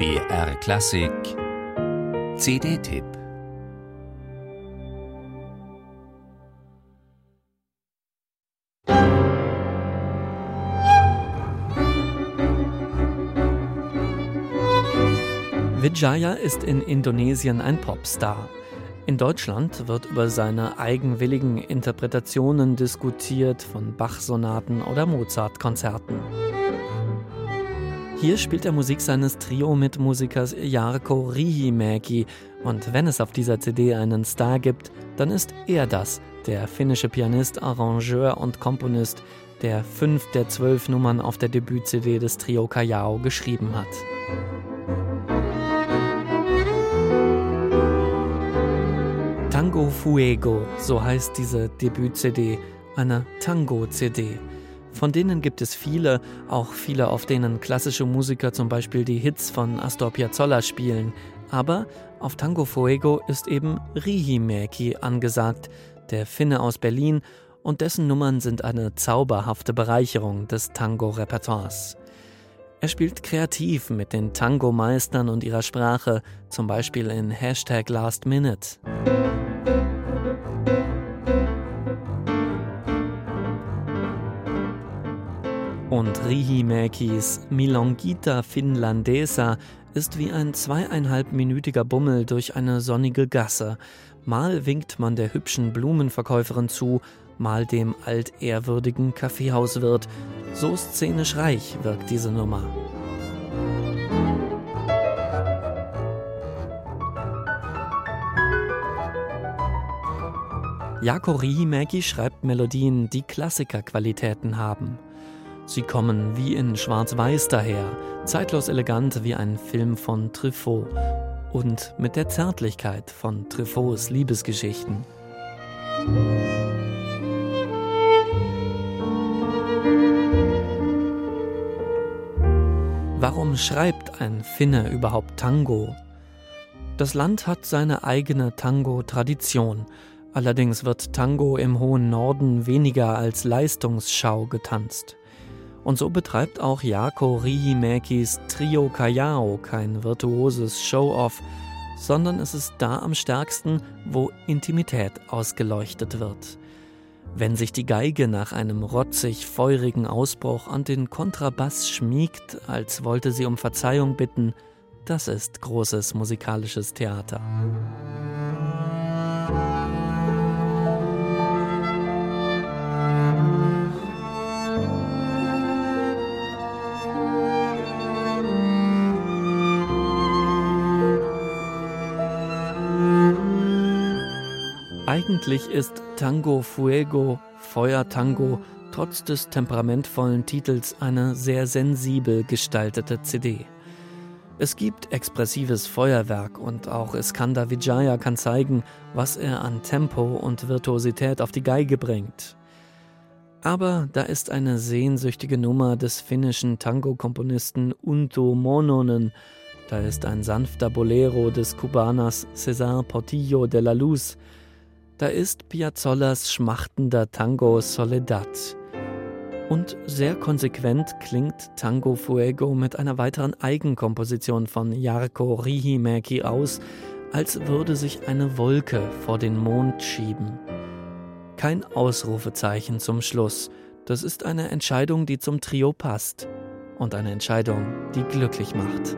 BR Klassik CD-Tipp Vijaya ist in Indonesien ein Popstar. In Deutschland wird über seine eigenwilligen Interpretationen diskutiert von Bach-Sonaten oder Mozart-Konzerten. Hier spielt er Musik seines Trio-Mitmusikers Jarko Rihimäki und wenn es auf dieser CD einen Star gibt, dann ist er das, der finnische Pianist, Arrangeur und Komponist, der fünf der zwölf Nummern auf der Debüt-CD des Trio Kayao geschrieben hat. Tango Fuego, so heißt diese Debüt-CD, eine Tango-CD. Von denen gibt es viele, auch viele, auf denen klassische Musiker zum Beispiel die Hits von Astor Piazzolla spielen. Aber auf Tango Fuego ist eben Rihimäki angesagt, der Finne aus Berlin, und dessen Nummern sind eine zauberhafte Bereicherung des Tango-Repertoires. Er spielt kreativ mit den Tango-Meistern und ihrer Sprache, zum Beispiel in Hashtag Last Minute. Und Rihimäkis Milongita Finlandesa ist wie ein zweieinhalbminütiger Bummel durch eine sonnige Gasse. Mal winkt man der hübschen Blumenverkäuferin zu, mal dem altehrwürdigen Kaffeehauswirt. So szenisch reich wirkt diese Nummer. Jako Rihimäki schreibt Melodien, die Klassikerqualitäten haben. Sie kommen wie in Schwarz-Weiß daher, zeitlos elegant wie ein Film von Truffaut und mit der Zärtlichkeit von Truffauts Liebesgeschichten. Warum schreibt ein Finne überhaupt Tango? Das Land hat seine eigene Tango-Tradition. Allerdings wird Tango im hohen Norden weniger als Leistungsschau getanzt. Und so betreibt auch Jako Rihimäkis Trio Kayao kein virtuoses Show-off, sondern es ist da am stärksten, wo Intimität ausgeleuchtet wird. Wenn sich die Geige nach einem rotzig feurigen Ausbruch an den Kontrabass schmiegt, als wollte sie um Verzeihung bitten, das ist großes musikalisches Theater. Eigentlich ist Tango Fuego, Feuer-Tango, trotz des temperamentvollen Titels eine sehr sensibel gestaltete CD. Es gibt expressives Feuerwerk und auch Iskandar Vijaya kann zeigen, was er an Tempo und Virtuosität auf die Geige bringt. Aber da ist eine sehnsüchtige Nummer des finnischen Tango-Komponisten Unto Mononen, da ist ein sanfter Bolero des Kubaners César Portillo de la Luz, da ist Piazzollas schmachtender Tango Soledad. Und sehr konsequent klingt Tango Fuego mit einer weiteren Eigenkomposition von Jarko Rihimäki aus, als würde sich eine Wolke vor den Mond schieben. Kein Ausrufezeichen zum Schluss. Das ist eine Entscheidung, die zum Trio passt. Und eine Entscheidung, die glücklich macht.